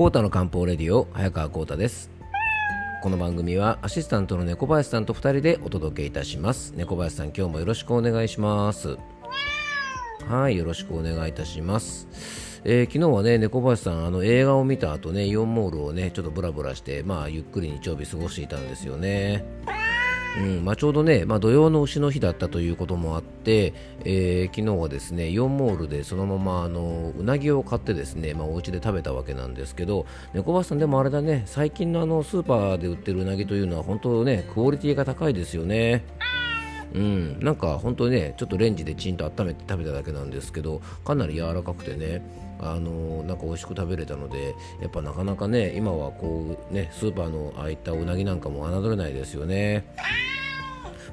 コータの漢方レディオ早川コータです。この番組はアシスタントの猫林さんと2人でお届けいたします。猫林さん今日もよろしくお願いします。はいよろしくお願いいたします。えー、昨日はね猫林さんあの映画を見た後ねイオンモールをねちょっとブラブラしてまあゆっくり日曜日過ごしていたんですよね。うんまあ、ちょうどね、まあ、土曜の牛の日だったということもあって、えー、昨日はですねイオンモールでそのままあのうなぎを買ってですね、まあ、お家で食べたわけなんですけど猫バスさんでもあれだね最近のあのスーパーで売ってるうなぎというのは本当ねクオリティが高いですよね。うん、なんか本当にねちょっとレンジでチンと温めて食べただけなんですけどかなり柔らかくてねあのなんか美味しく食べれたのでやっぱなかなかね今はこうねスーパーのああいったうなぎなんかも侮れないですよね。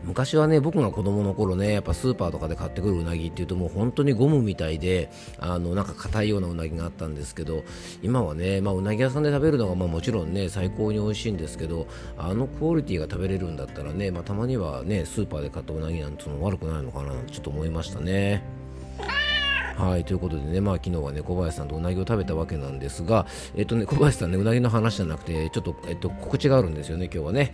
昔はね僕が子供の頃ねやっぱスーパーとかで買ってくるうなぎっていうともう本当にゴムみたいであのなんか硬いようなうなぎがあったんですけど今はね、まあ、うなぎ屋さんで食べるのがまあもちろんね最高に美味しいんですけどあのクオリティが食べれるんだったらね、まあ、たまにはねスーパーで買ったうなぎなんての悪くないのかなちょっと思いましたね。はい、ということでね、まあ昨日はね、小林さんとうなぎを食べたわけなんですが、えっとね、小林さんね、うなぎの話じゃなくて、ちょっと、えっと、告知があるんですよね、今日はね。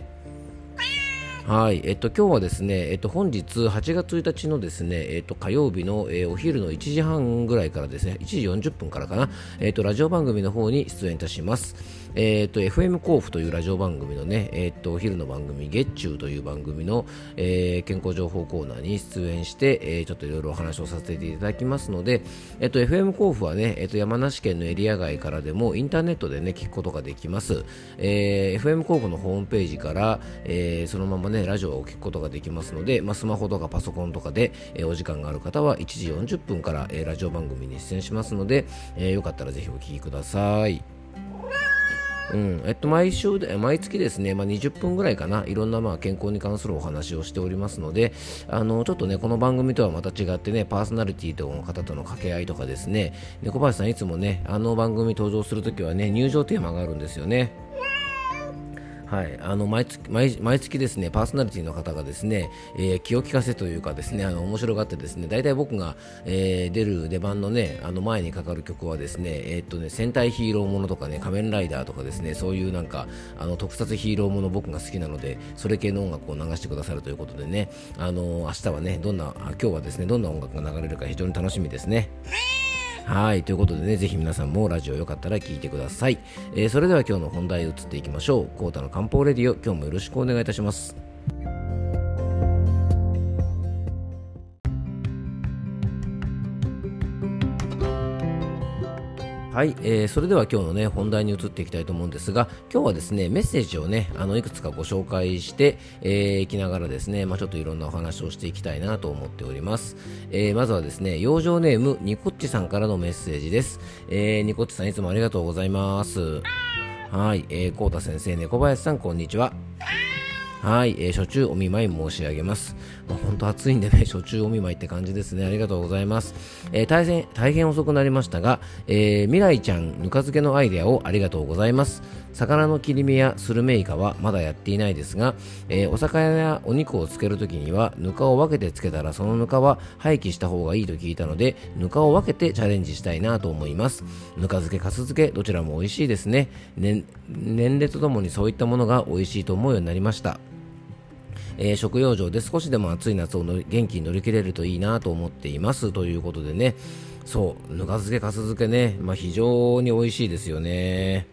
はい、えっと、今日はですね、えっと、本日8月1日のですね、えっと、火曜日の、えー、お昼の1時半ぐらいからですね、1時40分からかな、えっと、ラジオ番組の方に出演いたします。えっと、FM 甲府というラジオ番組のね、えっと、お昼の番組、月中という番組の、えー、健康情報コーナーに出演して、えー、ちょっといろいろお話をさせていただきますので、えっと、FM 甲府はね、えっと、山梨県のエリア外からでもインターネットでね、聞くことができます。えー、FM 甲府のホームページから、えー、そのままね、ラジオを聞くことができますので、まあ、スマホとかパソコンとかで、えー、お時間がある方は1時40分から、えー、ラジオ番組に出演しますので、えー、よかったらぜひお聞きください。うん。えっと、毎週で、毎月ですね、まあ、20分ぐらいかな、いろんなまあ健康に関するお話をしておりますので、あのちょっとね、この番組とはまた違ってね、パーソナリティの方との掛け合いとかですね、猫林さんいつもね、あの番組登場するときはね、入場テーマがあるんですよね。はい、あの毎月毎毎月ですねパーソナリティの方がですね、えー、気を利かせというかですねあの面白がってですね大体僕が、えー、出る出番のねあの前にかかる曲はですねえー、っとね戦隊ヒーローものとかね仮面ライダーとかですねそういうなんかあの特撮ヒーローもの僕が好きなのでそれ系の音楽を流してくださるということでねあの明日はねどんな今日はですねどんな音楽が流れるか非常に楽しみですね。はい、ということでね、ぜひ皆さんもラジオよかったら聞いてください。えー、それでは今日の本題移っていきましょう。コータの漢方レディオ、今日もよろしくお願いいたします。はい、えー、それでは今日のね本題に移っていきたいと思うんですが今日はですねメッセージをねあのいくつかご紹介してい、えー、きながらですねまあ、ちょっといろんなお話をしていきたいなと思っております、えー、まずはですね養生ネームニコッチさんからのメッセージです、えー、ニコッチさんいつもありがとうございます。はい、えー、コータ先生猫林さんこんにちは。はい、えー、初中お見舞い申し上げます。まあ、本当暑いんでね、初中お見舞いって感じですね。ありがとうございます。えー、大変、大変遅くなりましたが、えー、未来ちゃんぬか漬けのアイデアをありがとうございます。魚の切り身やスルメイカはまだやっていないですが、えー、お魚やお肉をつけるときには、ぬかを分けてつけたら、そのぬかは廃棄した方がいいと聞いたので、ぬかを分けてチャレンジしたいなと思います。ぬか漬け、かす漬け、どちらも美味しいですね。年齢とともにそういったものが美味しいと思うようになりました。えー、食用場で少しでも暑い夏を元気に乗り切れるといいなと思っています。ということでね。そう。ぬか漬けかす漬けね、まあ、非常に美味しいですよね。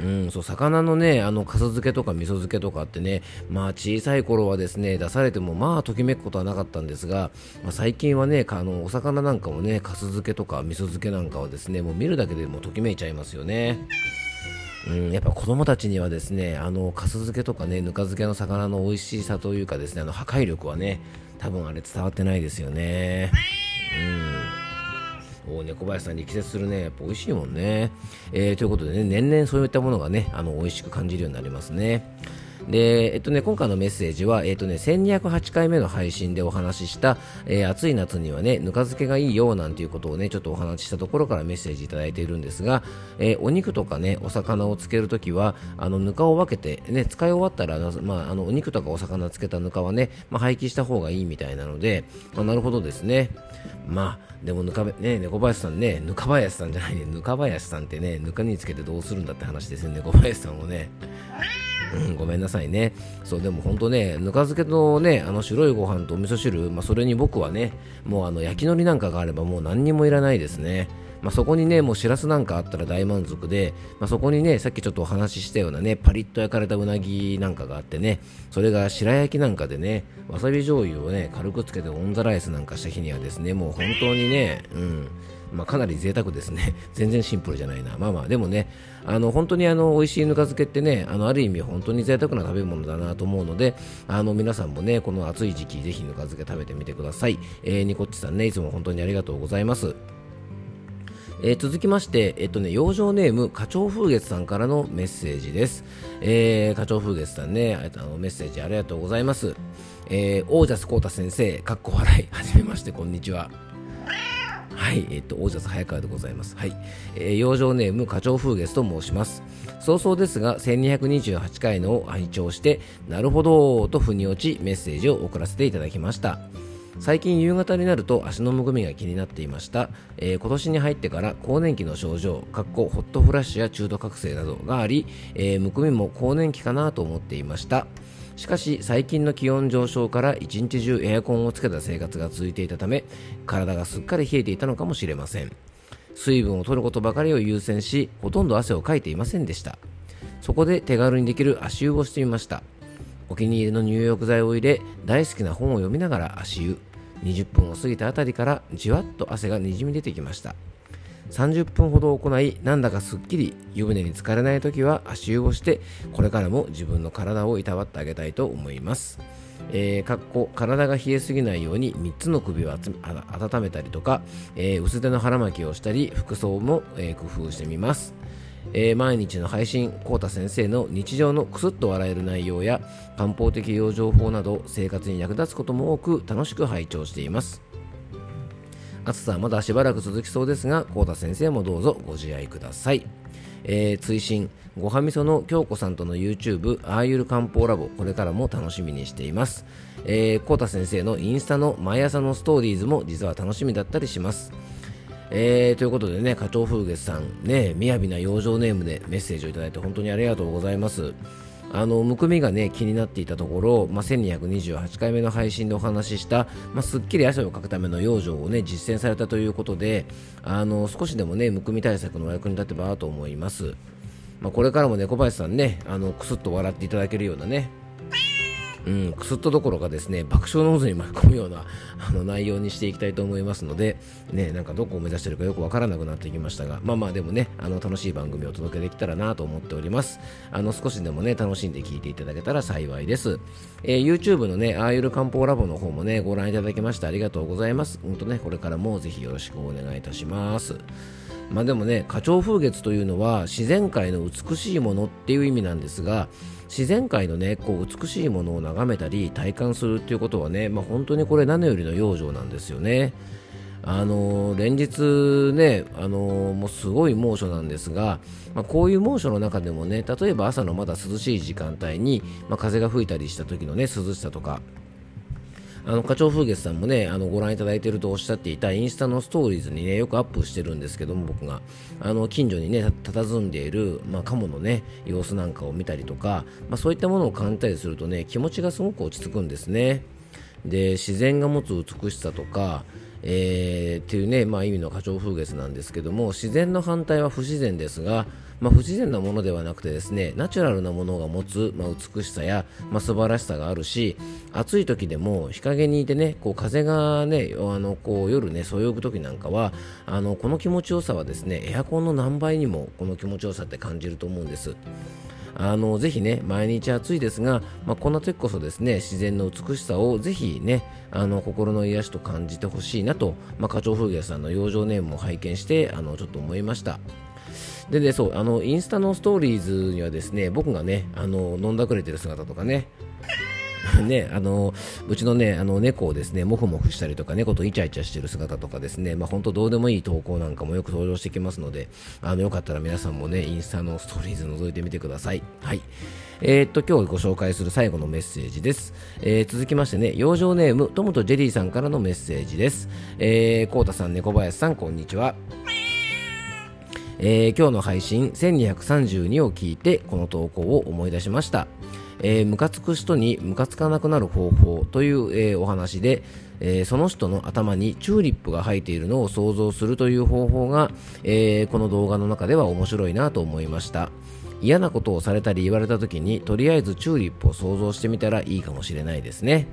うん、そう。魚のねあのかす漬けとか味噌漬けとかってね。まあ小さい頃はですね出されてもまあときめくことはなかったんですが、まあ、最近はねあのお魚なんかもねかす漬けとか味噌漬けなんかはですねもう見るだけでもときめいちゃいますよね。うん、やっぱ子供たちにはですねあのかす漬けとかねぬか漬けの魚の美味しさというかですねあの破壊力はね多分あれ伝わってないですよね。うんお猫林さんに季節するね、やっぱ美味しいもんね。えー、ということでね、年々そういったものがね、あの美味しく感じるようになりますね。で、えっとね、今回のメッセージは、えっとね、1208回目の配信でお話しした、えー、暑い夏にはね、ぬか漬けがいいよなんていうことをね、ちょっとお話ししたところからメッセージいただいているんですが、えー、お肉とかね、お魚をつけるときは、あの、ぬかを分けて、ね、使い終わったら、まあ、あの、お肉とかお魚つけたぬかはね、まあ、廃棄した方がいいみたいなので、まあ、なるほどですね。まあ、でもぬか、ね、猫林さんね、ぬか林さんじゃないね、ぬか林さんってね、ぬかにつけてどうするんだって話ですね、猫林さんもね。ごめんなさいね。そう、でも本当ね、ぬか漬けのね、あの白いご飯とお味噌汁、まあ、それに僕はね、もうあの焼き海苔なんかがあればもう何にもいらないですね。まあ、そこにね、もうしらすなんかあったら大満足で、まあ、そこにね、さっきちょっとお話ししたようなね、パリッと焼かれたうなぎなんかがあってね、それが白焼きなんかでね、わさび醤油をね、軽くつけてオンザライスなんかした日にはですね、もう本当にね、うん、まあ、かなり贅沢ですね。全然シンプルじゃないな。まあまあ、でもね、あの本当にあの美味しいぬか漬けってね、あのある意味本当に贅沢な食べ物だなと思うので、あの皆さんもね、この暑い時期、ぜひぬか漬け食べてみてください。えー、ニコッチさんね、いつも本当にありがとうございます。えー、続きまして、えっとね、養生ネーム、花鳥風月さんからのメッセージです。えー、花鳥風月さんね、あのメッセージありがとうございます。えー、オージャスコータ先生、かっこ笑い、はじめまして、こんにちは。はい、えっと、オージャス早川でございます。はい、えー、養生ネーム、花鳥風月と申します。早々ですが、1228回のを拝聴して、なるほどと腑に落ち、メッセージを送らせていただきました。最近夕方になると足のむくみが気になっていました、えー、今年に入ってから更年期の症状かっこホットフラッシュや中途覚醒などがあり、えー、むくみも更年期かなと思っていましたしかし最近の気温上昇から一日中エアコンをつけた生活が続いていたため体がすっかり冷えていたのかもしれません。水分を取ることばかりを優先しほとんど汗をかいていませんでした。そこで手軽にできる足湯をしてみました。お気に入りの入浴剤を入れ大好きな本を読みながら足湯。20分を過ぎたあたりからじわっと汗がにじみ出てきました。30分ほど行いなんだかすっきり湯船に浸かれない時は足湯をしてこれからも自分の体をいたわってあげたいと思いますえー、かっこ体が冷えすぎないように3つの首を温めたりとか、えー、薄手の腹巻きをしたり服装も、えー、工夫してみますえー、毎日の配信、コータ先生の日常のクスッと笑える内容や漢方的養生法など生活に役立つことも多く楽しく拝聴しています。暑さはまだしばらく続きそうですが、コータ先生もどうぞご自愛ください。えー、追伸ごはみその京子さんとの YouTube アーユル漢方ラボこれからも楽しみにしています、えー、コータ先生のインスタの毎朝のストーリーズも実は楽しみだったりしますえー、ということでね、花鳥風月さん、ね、雅な養生ネームでメッセージをいただいて本当にありがとうございます。あのむくみがね気になっていたところ、まあ、1228回目の配信でお話しした、まあ、すっきり汗をかくための養生をね実践されたということであの少しでもねむくみ対策のお役に立てばと思います、まあ、これからもね小林さんねあのくすっと笑っていただけるようなねうん、くすっとどころかですね爆笑の渦に巻き込むようなあの内容にしていきたいと思いますので、ね、なんかどこを目指しているかよくわからなくなってきましたが、まあまあでもね、あの楽しい番組をお届けできたらなと思っております。あの少しでもね、楽しんで聞いていただけたら幸いです。えー、YouTube のね、ああゆる漢方ラボの方もね、ご覧いただきましてありがとうございます。本当ね、これからもぜひよろしくお願いいたします。まあでもね、花鳥風月というのは自然界の美しいものっていう意味なんですが、自然界のねこう美しいものを眺めたり体感するっていうことはね、まあ、本当にこれ何よりの養生なんですよね。あの連日ね、あのもうすごい猛暑なんですが、まあ、こういう猛暑の中でもね例えば朝のまだ涼しい時間帯に、まあ、風が吹いたりした時のね涼しさとかあの、課長風月さんもね、あの、ご覧いただいているとおっしゃっていたインスタのストーリーズにね、よくアップしてるんですけども、僕が。あの、近所にね、佇んでいる、まあ、カモのね、様子なんかを見たりとか、まあ、そういったものを感じたりするとね、気持ちがすごく落ち着くんですね。で、自然が持つ美しさとか、えー、っていうね、まあ、意味の花鳥風月なんですけども自然の反対は不自然ですが、まあ、不自然なものではなくてですねナチュラルなものが持つ、まあ、美しさや、まあ、素晴らしさがあるし暑い時でも日陰にいてねこう風がねあのこう夜ねそよぐ時なんかはあのこの気持ちよさはですねエアコンの何倍にもこの気持ちよさって感じると思うんです。あのぜひね毎日暑いですが、まあ、こんな時こそですね自然の美しさをぜひねあの心の癒しと感じてほしいなと、まあ、花鳥風月さんの養生ネームを拝見してあのちょっと思いました。でね、そう、あの、インスタのストーリーズにはですね、僕がね、あの、飲んだくれてる姿とかね、ね、あのうちのねあの猫をですねもふもふしたりとか猫とイチャイチャしてる姿とかですね、まあ、本当どうでもいい投稿なんかもよく登場してきますのであのよかったら皆さんもねインスタのストーリーズ覗いてみてください。はい。えー、っと今日ご紹介する最後のメッセージです、えー、続きましてね養生ネームトムとジェリーさんからのメッセージです、えー、コータさん猫林さんこんにちは。えー、今日の配信1232を聞いてこの投稿を思い出しました。えー、ムカつく人にムカつかなくなる方法という、えー、お話で、えー、その人の頭にチューリップが生えているのを想像するという方法が、えー、この動画の中では面白いなと思いました。嫌なことをされたり言われた時にとりあえずチューリップを想像してみたらいいかもしれないですね。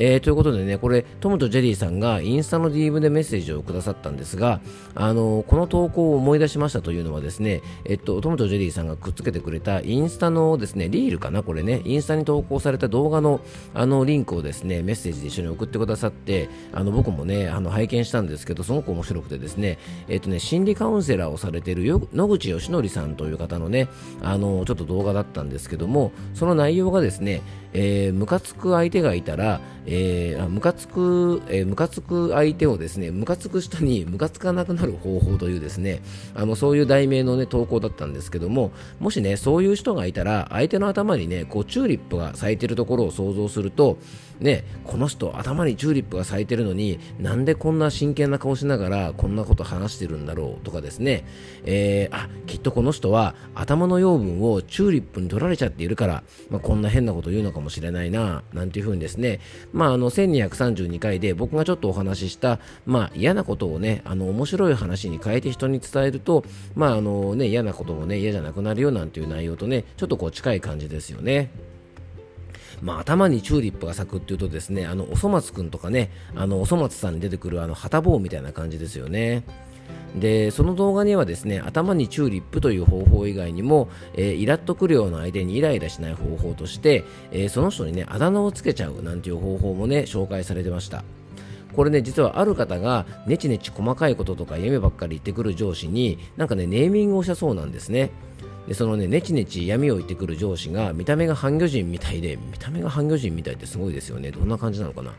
えー、ということでね、これ、トムとジェリーさんがインスタの DM でメッセージをくださったんですが、あのこの投稿を思い出しましたというのはですね、えっと、トムとジェリーさんがくっつけてくれたインスタのですね、リールかな、これね、インスタに投稿された動画のあのリンクをですね、メッセージで一緒に送ってくださって、あの僕もね、あの拝見したんですけど、すごく面白くてですね、えっとね、心理カウンセラーをされている野口義則さんという方のね、あのちょっと動画だったんですけども、その内容がですね、えー、ムカつく相手がいたら、えー、ムカつく、え、ムカつく相手をですね、ムカつく人にムカつかなくなる方法というですね、あの、そういう題名のね、投稿だったんですけども、もしね、そういう人がいたら、相手の頭にね、こう、チューリップが咲いてるところを想像すると、ね、この人頭にチューリップが咲いてるのになんでこんな真剣な顔しながらこんなこと話してるんだろうとかですね、えー、あきっとこの人は頭の養分をチューリップに取られちゃっているから、まあ、こんな変なこと言うのかもしれないななんていうふうにですね、まあ、あの1232回で僕がちょっとお話しした、まあ、嫌なことをねあの面白い話に変えて人に伝えると、まああのね、嫌なこともね嫌じゃなくなるよなんていう内容とねちょっとこう近い感じですよね。まあ、頭にチューリップが咲くっていうとですねあのおそ松くんとかねあのおそ松さんに出てくるあの旗棒みたいな感じですよね。でその動画にはですね頭にチューリップという方法以外にも、えー、イラッとくるような相手にイライラしない方法として、えー、その人にねあだ名をつけちゃうなんていう方法もね紹介されてましたこれね実はある方がネチネチ細かいこととか夢ばっかり言ってくる上司になんかねネーミングをしたそうなんですねでそのねネチネチ闇を言ってくる上司が見た目が半魚人みたいで見た目が半魚人みたいってすごいですよねどんな感じなのかな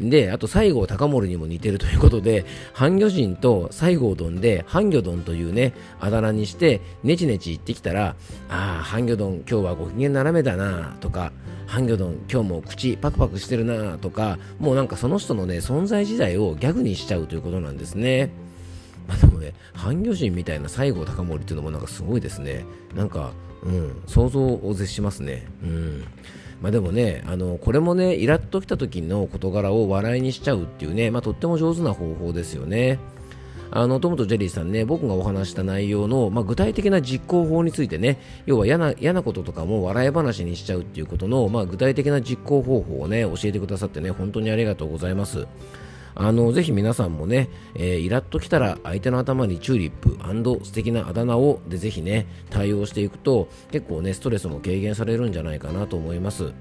で、あと西郷隆盛にも似てるということで、半魚人と西郷どんで、半魚どんというね、あだ名にして、ネチネチ言ってきたら、ああ、半魚どん、今日はご機嫌斜めだな、とか、半魚丼今日も口パクパクしてるなとかもうなんかその人のね存在自体をギャグにしちゃうということなんですね。まあ、でもね、半魚人みたいな西郷隆盛っていうのもなんかすごいですね。なんか、うん、想像を絶しますね。うん。まあ、でもね、あのこれもね、イラッときた時の事柄を笑いにしちゃうっていうね、まあ、とっても上手な方法ですよね。あのトムとジェリーさんね、僕がお話した内容の、まあ、具体的な実行法についてね、要は嫌な嫌なこととかも笑い話にしちゃうっていうことの、まあ、具体的な実行方法をね、教えてくださってね、本当にありがとうございます。あのぜひ皆さんもね、えー、イラッときたら相手の頭にチューリップ素敵なあだ名をでぜひね対応していくと結構ねストレスも軽減されるんじゃないかなと思います。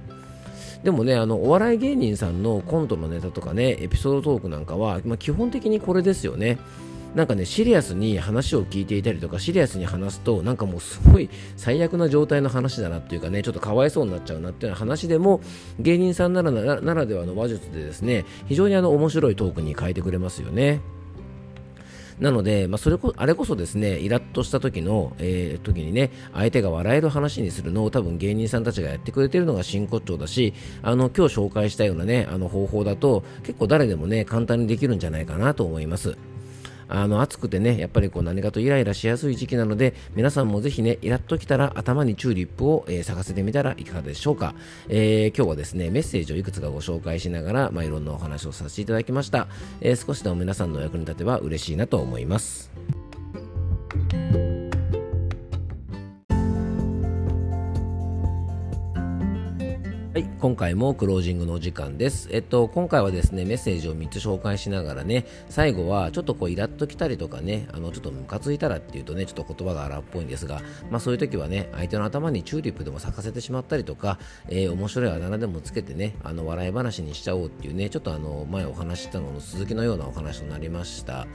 でもねあのお笑い芸人さんのコントのネタとかねエピソードトークなんかは、まあ、基本的にこれですよね。なんかね、シリアスに話を聞いていたりとか、シリアスに話すと、なんかもうすごい最悪な状態の話だなっていうかね、ちょっとかわいそうになっちゃうなっていう話でも、芸人さんならならではの話術でですね、非常にあの面白いトークに変えてくれますよね。なので、まあ、それこあれこそですね、イラッとした時の、えー、時にね、相手が笑える話にするのを多分芸人さんたちがやってくれてるのが真骨頂だし、あの、今日紹介したようなね、あの方法だと、結構誰でもね、簡単にできるんじゃないかなと思います。あの暑くてねやっぱりこう何かとイライラしやすい時期なので皆さんもぜひねイラッときたら頭にチューリップを、えー、咲かせてみたらいかがでしょうか、えー、今日はですねメッセージをいくつかご紹介しながら、まあ、いろんなお話をさせていただきました、えー、少しでも皆さんのお役に立てば嬉しいなと思います。今回もクロージングのお時間です。えっと、今回はですね、メッセージを3つ紹介しながらね、最後はちょっとこうイラッときたりとかね、あの、ちょっとムカついたらっていうとね、ちょっと言葉が荒っぽいんですが、まあそういう時はね、相手の頭にチューリップでも咲かせてしまったりとか、えー、面白いあだ名でもつけてね、あの、笑い話にしちゃおうっていうね、ちょっとあの、前お話ししたのの続きのようなお話となりました。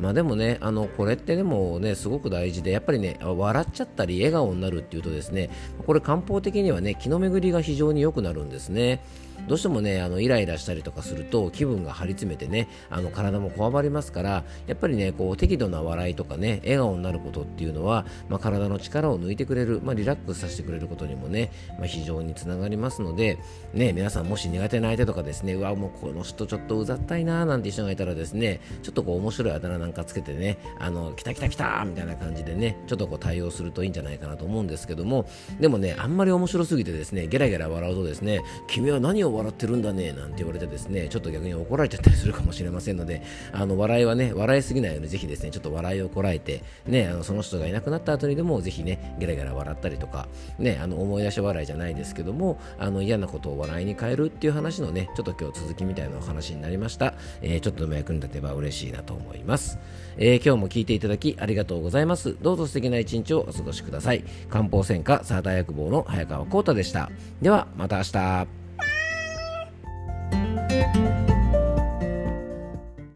まあでもね、あの、これってでもね、すごく大事で、やっぱりね、笑っちゃったり笑顔になるっていうとですね、これ漢方的にはね、気の巡りが非常に良くなるんですね。どうしてもねあのイライラしたりとかすると気分が張り詰めてねあの体もこわばりますからやっぱりねこう適度な笑いとかね笑顔になることっていうのは、まあ、体の力を抜いてくれる、まあ、リラックスさせてくれることにもね、まあ、非常につながりますのでね皆さんもし苦手な相手とかですねうわもうこの人ちょっとうざったいなーなんて人がいたらですねちょっとこう面白いあだ名なんかつけてねあの来た来た来たみたいな感じでねちょっとこう対応するといいんじゃないかなと思うんですけどもでもねあんまり面白すぎてですねゲラゲラ笑うとですね君は何をを笑ってるんだねなんて言われてですねちょっと逆に怒られちゃったりするかもしれませんのであの笑いはね笑いすぎないようにぜひですねちょっと笑いをこらえてねあのその人がいなくなった後にでもぜひねゲラゲラ笑ったりとかねあの思い出し笑いじゃないですけどもあの嫌なことを笑いに変えるっていう話のねちょっと今日続きみたいなお話になりました、えー、ちょっとでも役に立てば嬉しいなと思います、えー、今日も聞いていただきありがとうございますどうぞ素敵な一日をお過ごしください漢方専科サーター薬房の早川浩太でしたではまた明日